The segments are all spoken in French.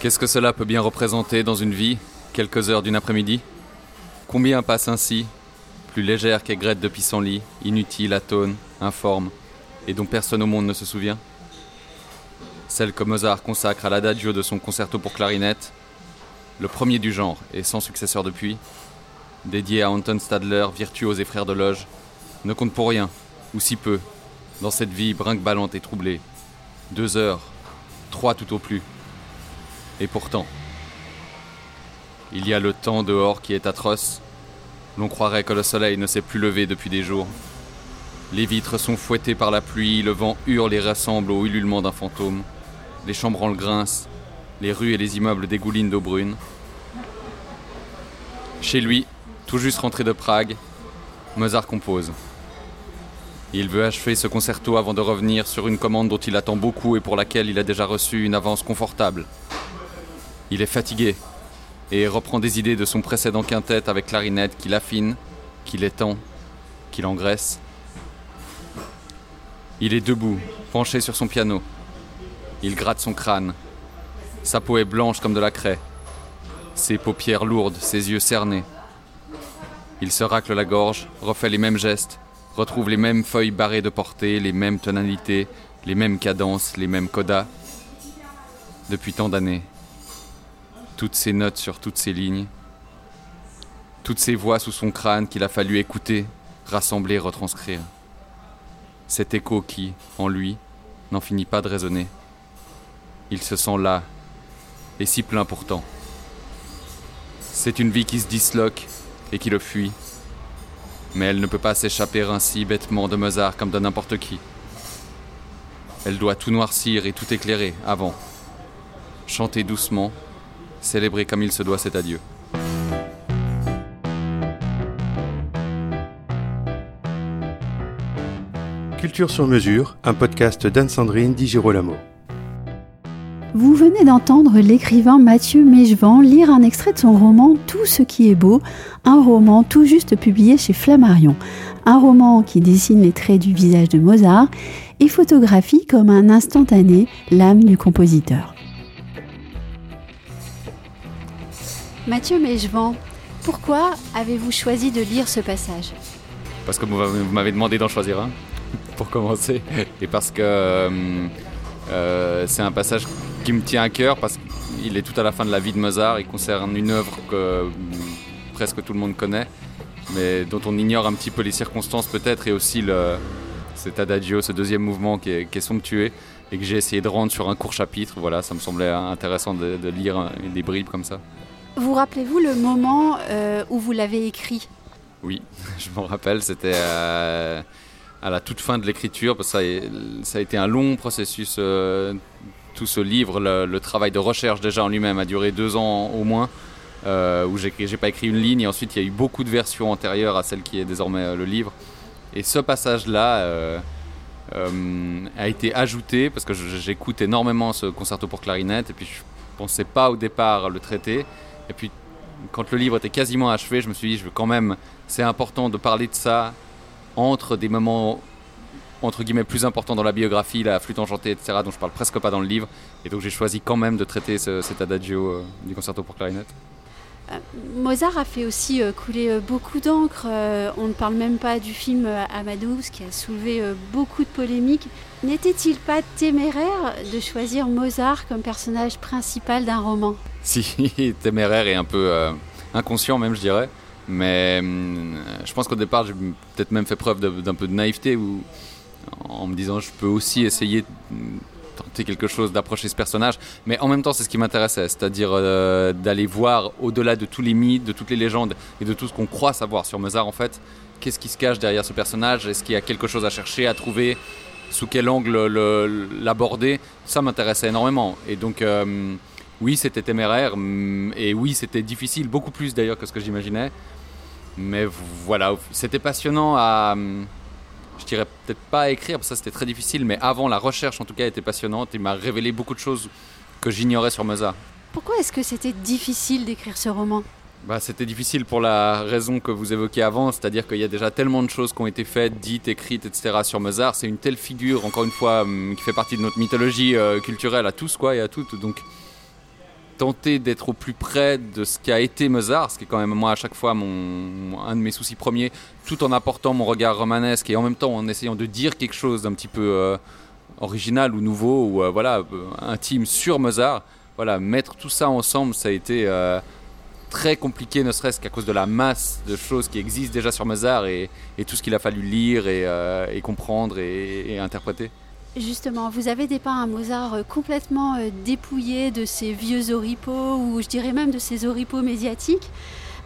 Qu'est-ce que cela peut bien représenter dans une vie, quelques heures d'une après-midi Combien passent ainsi, plus légères qu'aigrettes de pissenlit, inutiles, atones, informes, et dont personne au monde ne se souvient Celle que Mozart consacre à l'adagio de son concerto pour clarinette, le premier du genre et sans successeur depuis, dédié à Anton Stadler, virtuose et frère de loge, ne compte pour rien, ou si peu, dans cette vie brinque-ballante et troublée. Deux heures, trois tout au plus. Et pourtant, il y a le temps dehors qui est atroce. L'on croirait que le soleil ne s'est plus levé depuis des jours. Les vitres sont fouettées par la pluie, le vent hurle et ressemble au ululement d'un fantôme. Les chambranles grincent, les rues et les immeubles dégoulinent d'eau brune. Chez lui, tout juste rentré de Prague, Mozart compose. Il veut achever ce concerto avant de revenir sur une commande dont il attend beaucoup et pour laquelle il a déjà reçu une avance confortable. Il est fatigué et reprend des idées de son précédent quintet avec clarinette qu'il affine, qu'il étend, qu'il engraisse. Il est debout, penché sur son piano. Il gratte son crâne. Sa peau est blanche comme de la craie. Ses paupières lourdes, ses yeux cernés. Il se racle la gorge, refait les mêmes gestes, retrouve les mêmes feuilles barrées de portée, les mêmes tonalités, les mêmes cadences, les mêmes codas. Depuis tant d'années, toutes ces notes sur toutes ces lignes, toutes ces voix sous son crâne qu'il a fallu écouter, rassembler, retranscrire. Cet écho qui, en lui, n'en finit pas de résonner. Il se sent là, et si plein pourtant. C'est une vie qui se disloque et qui le fuit, mais elle ne peut pas s'échapper ainsi bêtement de Mozart comme de n'importe qui. Elle doit tout noircir et tout éclairer avant. Chanter doucement, célébrer comme il se doit cet adieu. Culture sur mesure, un podcast d'Anne-Sandrine Di Girolamo. Vous venez d'entendre l'écrivain Mathieu Mégevant lire un extrait de son roman Tout ce qui est beau, un roman tout juste publié chez Flammarion. Un roman qui dessine les traits du visage de Mozart et photographie comme un instantané l'âme du compositeur. Mathieu Mégevant, pourquoi avez-vous choisi de lire ce passage? Parce que vous m'avez demandé d'en choisir un, pour commencer, et parce que euh, euh, c'est un passage qui me tient à cœur, parce qu'il est tout à la fin de la vie de Mozart, il concerne une œuvre que mm, presque tout le monde connaît, mais dont on ignore un petit peu les circonstances peut-être, et aussi cet adagio, ce deuxième mouvement qui est, somptueux, et que j'ai essayé de rendre sur un court chapitre. Voilà, ça me semblait intéressant de lire des bribes comme ça. Vous rappelez-vous le moment euh, où vous l'avez écrit? Oui, je m'en rappelle, c'était euh, à la toute fin de l'écriture, parce que ça a, été un long processus, euh, tout ce livre, le, travail de recherche déjà en lui-même a duré deux ans au moins, où j'ai pas écrit une ligne, et ensuite il y a eu beaucoup de versions antérieures à celle qui est désormais le livre. Et ce passage-là a été ajouté, parce que j'écoute énormément ce concerto pour clarinette, et puis je pensais pas au départ le traiter. Et puis, quand le livre était quasiment achevé, je me suis dit, je veux quand même, c'est important de parler de ça entre des moments entre guillemets plus importants dans la biographie, la flûte enchantée, etc., dont je parle presque pas dans le livre. Et donc j'ai choisi quand même de traiter cet adagio euh, du concerto pour clarinette. Euh, Mozart a fait aussi euh, couler beaucoup d'encre. on ne parle même pas du film Amadeus qui a soulevé beaucoup de polémiques. N'était-il pas téméraire de choisir Mozart comme personnage principal d'un roman? Si, téméraire et un peu euh, inconscient même, je dirais. Mais hum, je pense qu'au départ, j'ai peut-être même fait preuve d'un peu de naïveté ou en me disant je peux aussi essayer de tenter quelque chose, d'approcher ce personnage. Mais en même temps, c'est ce qui m'intéressait, c'est-à-dire euh, d'aller voir au-delà de tous les mythes, de toutes les légendes et de tout ce qu'on croit savoir sur Mozart en fait. Qu'est-ce qui se cache derrière ce personnage? Est-ce qu'il y a quelque chose à chercher, à trouver? Sous quel angle l'aborder? Ça m'intéressait énormément. Et donc. Euh, oui, c'était téméraire mm, et oui, c'était difficile, beaucoup plus d'ailleurs que ce que j'imaginais. Mais voilà, c'était passionnant à. Mm, je dirais peut-être pas à écrire, parce que ça c'était très difficile, mais avant, la recherche en tout cas était passionnante et m'a révélé beaucoup de choses que j'ignorais sur Mozart. Pourquoi est-ce que c'était difficile d'écrire ce roman? Bah, C'était difficile pour la raison que vous évoquiez avant, c'est-à-dire qu'il y a déjà tellement de choses qui ont été faites, dites, écrites, etc. sur Mozart. C'est une telle figure, encore une fois, mm, qui fait partie de notre mythologie euh, culturelle à tous quoi, et à toutes. Donc tenter d'être au plus près de ce qu'a été Mozart, ce qui est quand même moi à chaque fois mon, un de mes soucis premiers, tout en apportant mon regard romanesque et en même temps en essayant de dire quelque chose d'un petit peu euh, original ou nouveau ou euh, voilà intime sur Mozart. Voilà, mettre tout ça ensemble, ça a été très compliqué, ne serait-ce qu'à cause de la masse de choses qui existent déjà sur Mozart et, tout ce qu'il a fallu lire et, comprendre et interpréter. Justement, vous avez dépeint un Mozart euh, complètement euh, dépouillé de ses vieux oripeaux, ou je dirais même de ses oripeaux médiatiques.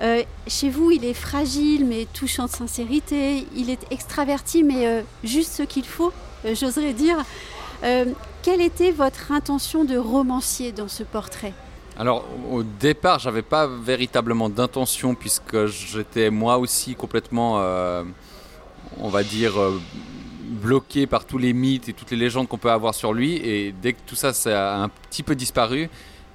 Euh, chez vous, il est fragile mais touchant de sincérité. Il est extraverti mais juste ce qu'il faut, j'oserais dire. quelle était votre intention de romancier dans ce portrait? Alors au départ, j'avais pas véritablement d'intention puisque j'étais moi aussi complètement, on va dire, bloqué par tous les mythes et toutes les légendes qu'on peut avoir sur lui. Et dès que tout ça, ça a un petit peu disparu,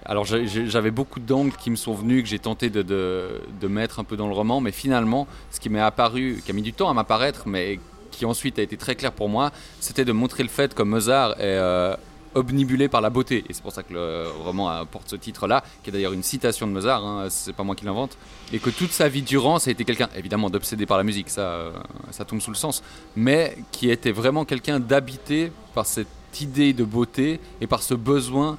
alors j'avais beaucoup d'angles qui me sont venus, que j'ai tenté de, de, mettre un peu dans le roman, mais finalement, ce qui m'est apparu, qui a mis du temps à m'apparaître, mais qui ensuite a été très clair pour moi, c'était de montrer le fait que Mozart est, euh, obnibulé par la beauté. Et c'est pour ça que le roman porte ce titre-là, qui est d'ailleurs une citation de Mozart, hein, c'est pas moi qui l'invente. Et que toute sa vie durant, ça a été quelqu'un, évidemment, d'obsédé par la musique, ça, euh, ça tombe sous le sens, mais qui était vraiment quelqu'un d'habité par cette idée de beauté et par ce besoin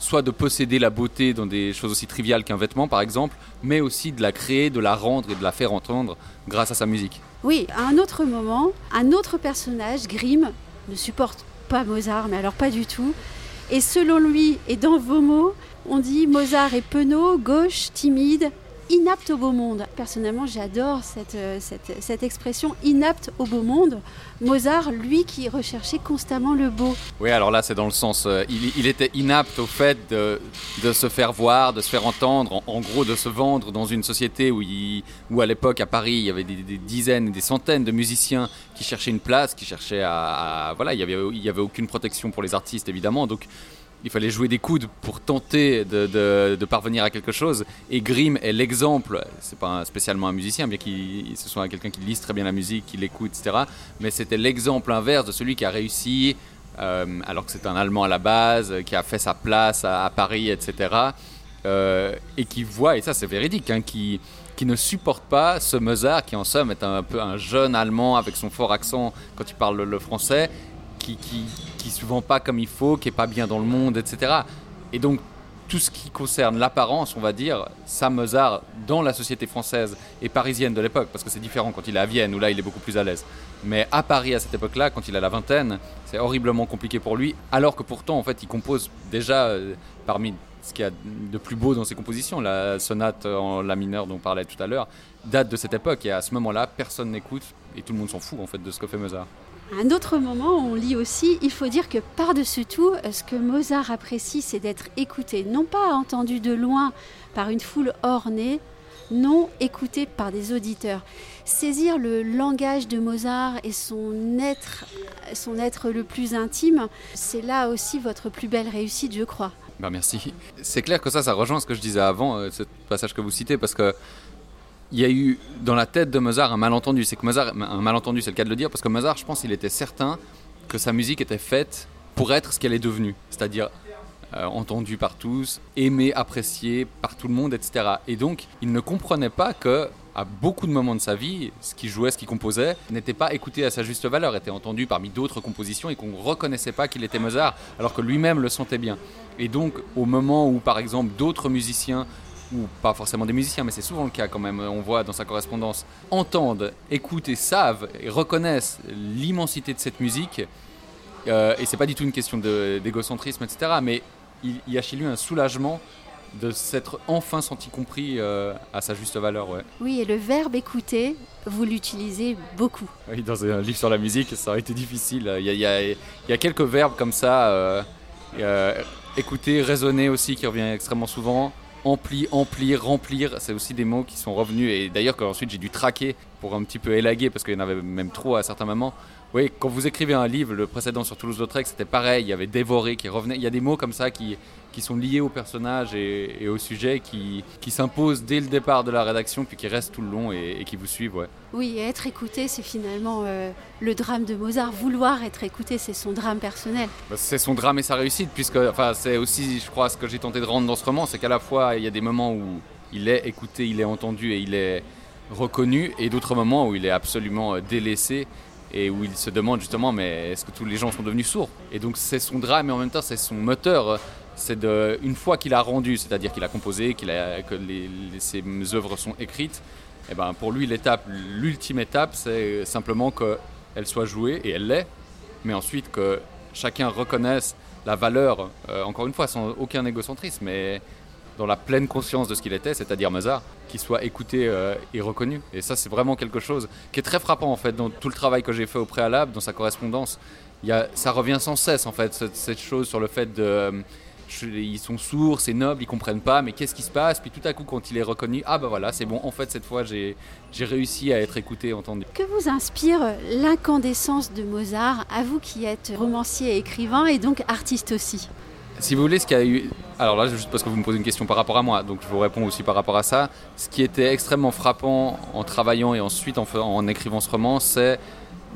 soit de posséder la beauté dans des choses aussi triviales qu'un vêtement par exemple, mais aussi de la créer, de la rendre et de la faire entendre grâce à sa musique. Oui, à un autre moment, un autre personnage, Grimm, ne supporte pas Mozart, mais alors pas du tout. Et selon lui, et dans vos mots, on dit Mozart est penaud, gauche, timide, inapte au beau monde. Personnellement, j'adore cette, euh, cette, cette, expression inapte au beau monde. Mozart, lui qui recherchait constamment le beau. Oui, alors là, c'est dans le sens. Euh, il, était inapte au fait de, de, se faire voir, de se faire entendre, en, gros, de se vendre dans une société où, où à l'époque, à Paris, il y avait des, dizaines des centaines de musiciens qui cherchaient une place, qui cherchaient à. voilà, il n'y avait, il avait aucune protection pour les artistes, évidemment. Donc il fallait jouer des coudes pour tenter de, parvenir à quelque chose. Et Grimm est l'exemple, c'est pas spécialement un musicien, bien qu'il ce soit quelqu'un qui lise très bien la musique, qui l'écoute, etc. Mais c'était l'exemple inverse de celui qui a réussi, euh, alors que c'est un Allemand à la base, qui a fait sa place à, Paris, etc. Euh, et qui voit, et ça c'est véridique, hein, qui, ne supporte pas ce Mozart, qui en somme est un peu un jeune Allemand avec son fort accent quand il parle le français, qui, qui se vend pas comme il faut, qui est pas bien dans le monde, etc. Et donc tout ce qui concerne l'apparence, on va dire, Sam Mozart dans la société française et parisienne de l'époque, parce que c'est différent quand il est à Vienne, où là il est beaucoup plus à l'aise. Mais à Paris, à cette époque-là, quand il a la vingtaine, c'est horriblement compliqué pour lui, alors que pourtant, en fait, il compose déjà euh, parmi ce qu'il y a de plus beau dans ses compositions, la sonate en la mineure dont on parlait tout à l'heure, date de cette époque, et à ce moment-là, personne n'écoute, et tout le monde s'en fout, en fait, de ce que fait Mozart. À un autre moment, on lit aussi, il faut dire que par-dessus tout, ce que Mozart apprécie, c'est d'être écouté, non pas entendu de loin par une foule ornée, non écouté par des auditeurs. Saisir le langage de Mozart et son être, son être le plus intime, c'est là aussi votre plus belle réussite, je crois. Ben merci. C'est clair que ça, ça rejoint ce que je disais avant, euh, ce passage que vous citez, parce que il y a eu dans la tête de Mozart un malentendu. C'est que Mozart, un malentendu, c'est le cas de le dire, parce que Mozart, je pense, il était certain que sa musique était faite pour être ce qu'elle est devenue, c'est-à-dire euh, entendue par tous, aimée, appréciée par tout le monde, etc. Et donc, il ne comprenait pas que à beaucoup de moments de sa vie, ce qu'il jouait, ce qu'il composait, n'était pas écouté à sa juste valeur, était entendu parmi d'autres compositions et qu'on ne reconnaissait pas qu'il était Mozart, alors que lui-même le sentait bien. Et donc, au moment où, par exemple, d'autres musiciens ou pas forcément des musiciens, mais c'est souvent le cas quand même, on voit dans sa correspondance, entendent, écoutent et savent et reconnaissent l'immensité de cette musique. Euh, et c'est pas du tout une question d'égocentrisme, etc. Mais il, y a chez lui un soulagement de s'être enfin senti compris euh, à sa juste valeur. Ouais. Oui, et le verbe écouter, vous l'utilisez beaucoup. Oui, dans un livre sur la musique, ça aurait été difficile. Il y a, il y a, quelques verbes comme ça. Euh, écouter, raisonner aussi, qui revient extrêmement souvent ampli, emplir, remplir, c'est aussi des mots qui sont revenus. Et d'ailleurs qu'ensuite j'ai dû traquer pour un petit peu élaguer parce qu'il y en avait même trop à certains moments oui, quand vous écrivez un livre, le précédent sur Toulouse-Lautrec, c'était pareil, il y avait dévoré qui revenait. Il y a des mots comme ça qui, qui sont liés au personnage et, au sujet, qui, qui s'imposent dès le départ de la rédaction, puis qui restent tout le long et, qui vous suivent. Ouais. Oui, et être écouté, c'est finalement euh, le drame de Mozart. Vouloir être écouté, c'est son drame personnel. Bah, c'est son drame et sa réussite, puisque enfin, c'est aussi, je crois, ce que j'ai tenté de rendre dans ce roman, c'est qu'à la fois, il y a des moments où il est écouté, il est entendu et il est reconnu, et d'autres moments où il est absolument euh, délaissé et où il se demande justement mais est-ce que tous les gens sont devenus sourds? Et donc c'est son drame et en même temps c'est son moteur. C'est une fois qu'il a rendu, c'est-à-dire qu'il a composé, qu'il a, que ses œuvres sont écrites, et eh ben pour lui l'étape, l'ultime étape, c'est simplement qu'elle soit jouée et elle l'est, mais ensuite que chacun reconnaisse la valeur, euh, encore une fois sans aucun égocentrisme, mais dans la pleine conscience de ce qu'il était, c'est-à-dire Mozart, qu'il soit écouté euh, et reconnu. Et ça, c'est vraiment quelque chose qui est très frappant en fait dans tout le travail que j'ai fait au préalable, dans sa correspondance. Ça revient sans cesse en fait cette, chose sur le fait de euh, ils sont sourds, c'est noble, ils comprennent pas, mais qu'est-ce qui se passe? Puis tout à coup, quand il est reconnu, ah bah voilà, c'est bon, en fait, cette fois, j'ai réussi à être écouté, entendu. Que vous inspire l'incandescence de Mozart, à vous qui êtes romancier et écrivain, et donc artiste aussi? Si vous voulez, ce qu'il y a eu. Alors là, juste parce que vous me posez une question par rapport à moi, donc je vous réponds aussi par rapport à ça. Ce qui était extrêmement frappant en travaillant et ensuite en, écrivant ce roman, c'est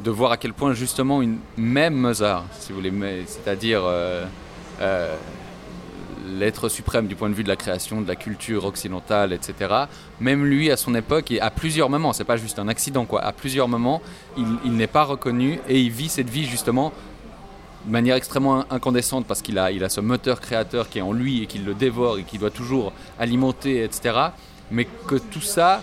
de voir à quel point justement une même Mozart, si vous voulez, c'est-à-dire euh, euh, l'être suprême du point de vue de la création, de la culture occidentale, etc. Même lui, à son époque, et à plusieurs moments, c'est pas juste un accident, quoi. À plusieurs moments, il n'est pas reconnu et il vit cette vie justement de manière extrêmement incandescente parce qu'il a, il a ce moteur créateur qui est en lui et qu'il le dévore et qu'il doit toujours alimenter, etc. Mais que tout ça,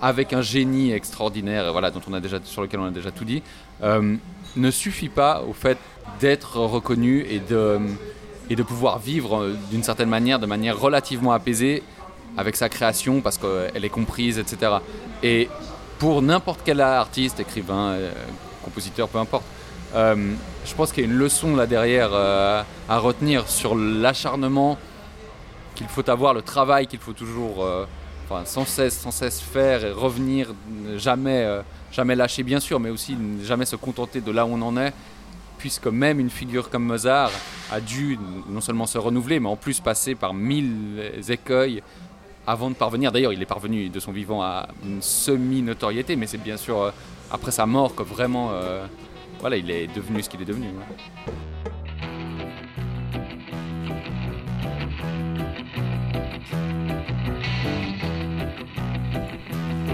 avec un génie extraordinaire, voilà, dont on a déjà, sur lequel on a déjà tout dit, euh, ne suffit pas au fait d'être reconnu et de, et de pouvoir vivre euh, d'une certaine manière, de manière relativement apaisée avec sa création parce qu'elle est comprise, etc. Et pour n'importe quel artiste, écrivain, euh, compositeur, peu importe, je pense qu'il y a une leçon là derrière euh, à retenir sur l'acharnement qu'il faut avoir, le travail qu'il faut toujours euh, sans, cesse, sans cesse faire et revenir, jamais, jamais lâcher bien sûr, mais aussi jamais se contenter de là où on en est, puisque même une figure comme Mozart a dû non seulement se renouveler, mais en plus passer par mille écueils avant de parvenir. D'ailleurs, il est parvenu de son vivant à une semi-notoriété, mais c'est bien sûr après sa mort que vraiment voilà, il est devenu ce qu'il est devenu.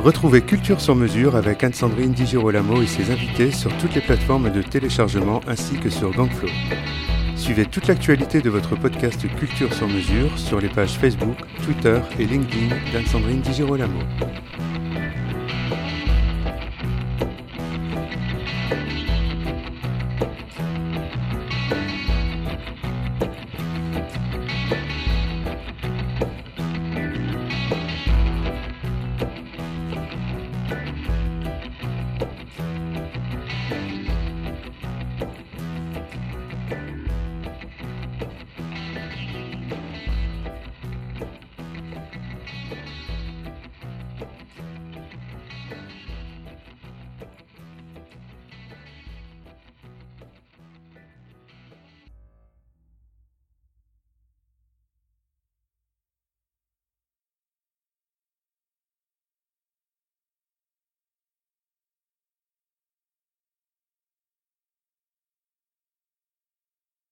Retrouvez Culture sur mesure avec Anne-Sandrine Di Girolamo et ses invités sur toutes les plateformes de téléchargement ainsi que sur Gangflow. Suivez toute l'actualité de votre podcast Culture sur mesure sur les pages Facebook, Twitter et LinkedIn d'Anne-Sandrine Di Girolamo.